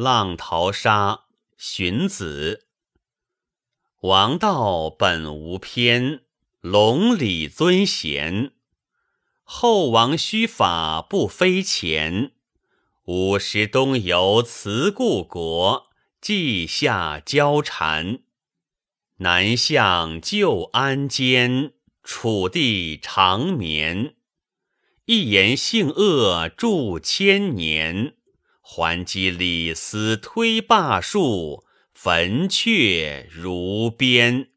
浪淘沙，荀子。王道本无偏，隆理尊贤。后王须法不非前，五十东游辞故国，稷下交缠。南向旧安间，楚地长眠。一言性恶著千年。还击李斯推罢数，焚却如鞭。